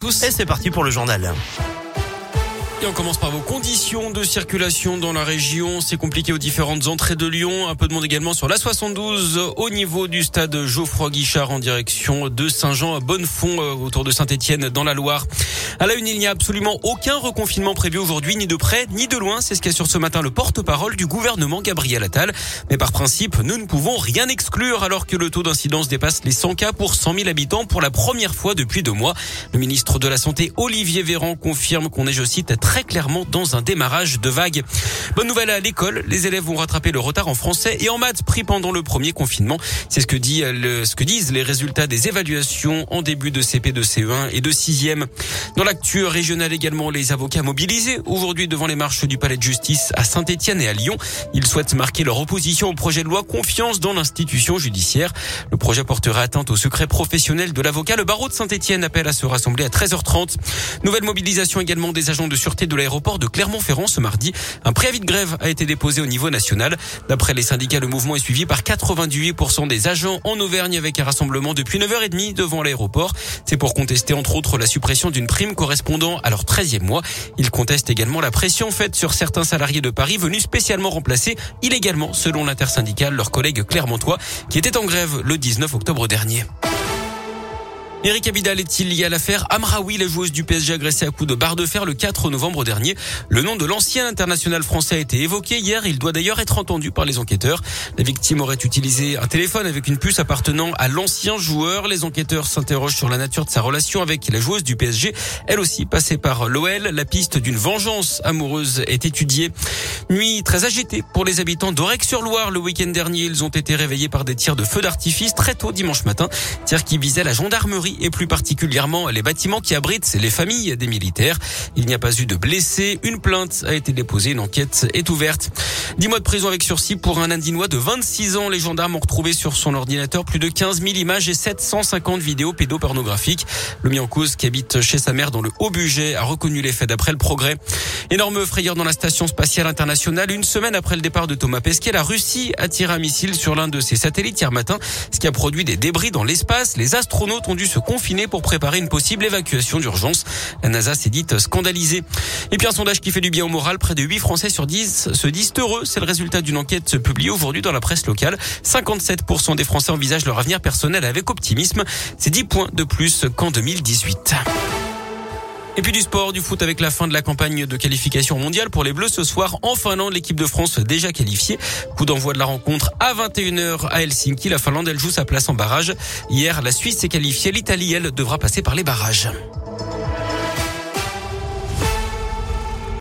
Tous. Et c'est parti pour le journal. Et on commence par vos conditions de circulation dans la région. C'est compliqué aux différentes entrées de Lyon. Un peu de monde également sur la 72 au niveau du stade Geoffroy Guichard en direction de Saint-Jean à Bonnefond euh, autour de Saint-Étienne dans la Loire. À la une, il n'y a absolument aucun reconfinement prévu aujourd'hui, ni de près, ni de loin. C'est ce qu'assure ce matin le porte-parole du gouvernement Gabriel Attal. Mais par principe, nous ne pouvons rien exclure alors que le taux d'incidence dépasse les 100 cas pour 100 000 habitants pour la première fois depuis deux mois. Le ministre de la Santé, Olivier Véran, confirme qu'on est, je cite, très clairement dans un démarrage de vague. Bonne nouvelle à l'école, les élèves vont rattraper le retard en français et en maths pris pendant le premier confinement. C'est ce que dit le, ce que disent les résultats des évaluations en début de CP de CE1 et de 6e. Dans l'actu régionale également, les avocats mobilisés aujourd'hui devant les marches du palais de justice à Saint-Etienne et à Lyon. Ils souhaitent marquer leur opposition au projet de loi confiance dans l'institution judiciaire. Le projet porterait atteinte au secret professionnel de l'avocat. Le barreau de Saint-Etienne appelle à se rassembler à 13h30. Nouvelle mobilisation également des agents de sûreté de l'aéroport de Clermont-Ferrand ce mardi. Un préavis de grève a été déposé au niveau national. D'après les syndicats, le mouvement est suivi par 98% des agents en Auvergne avec un rassemblement depuis 9h30 devant l'aéroport. C'est pour contester entre autres la suppression d'une prime correspondant à leur 13e mois. Ils contestent également la pression faite sur certains salariés de Paris venus spécialement remplacer illégalement, selon l'intersyndicale, leurs collègues clermontois qui étaient en grève le 19 octobre dernier. Eric Abidal est-il lié à l'affaire Amraoui, la joueuse du PSG agressée à coups de barre de fer le 4 novembre dernier? Le nom de l'ancien international français a été évoqué hier. Il doit d'ailleurs être entendu par les enquêteurs. La victime aurait utilisé un téléphone avec une puce appartenant à l'ancien joueur. Les enquêteurs s'interrogent sur la nature de sa relation avec la joueuse du PSG. Elle aussi passée par l'OL. La piste d'une vengeance amoureuse est étudiée. Nuit très agitée pour les habitants d'Orec-sur-Loire. Le week-end dernier, ils ont été réveillés par des tirs de feu d'artifice très tôt dimanche matin. Tirs qui visaient la gendarmerie et plus particulièrement les bâtiments qui abritent les familles des militaires. Il n'y a pas eu de blessés. Une plainte a été déposée. Une enquête est ouverte. Dix mois de prison avec sursis pour un Indinois de 26 ans. Les gendarmes ont retrouvé sur son ordinateur plus de 15 000 images et 750 vidéos pédopornographiques. Le mis en cause qui habite chez sa mère dans le Haut-Budget a reconnu les faits d'après le progrès. Énorme frayeur dans la station spatiale internationale. Une semaine après le départ de Thomas Pesquet, la Russie a tiré un missile sur l'un de ses satellites hier matin, ce qui a produit des débris dans l'espace. Les astronautes ont dû se confinés pour préparer une possible évacuation d'urgence. La NASA s'est dite scandalisée. Et puis un sondage qui fait du bien au moral, près de 8 Français sur 10 se disent heureux. C'est le résultat d'une enquête publiée aujourd'hui dans la presse locale. 57% des Français envisagent leur avenir personnel avec optimisme. C'est 10 points de plus qu'en 2018. Et puis du sport, du foot avec la fin de la campagne de qualification mondiale pour les Bleus ce soir en Finlande. L'équipe de France déjà qualifiée. Coup d'envoi de la rencontre à 21h à Helsinki. La Finlande, elle joue sa place en barrage. Hier, la Suisse s'est qualifiée. L'Italie, elle, devra passer par les barrages.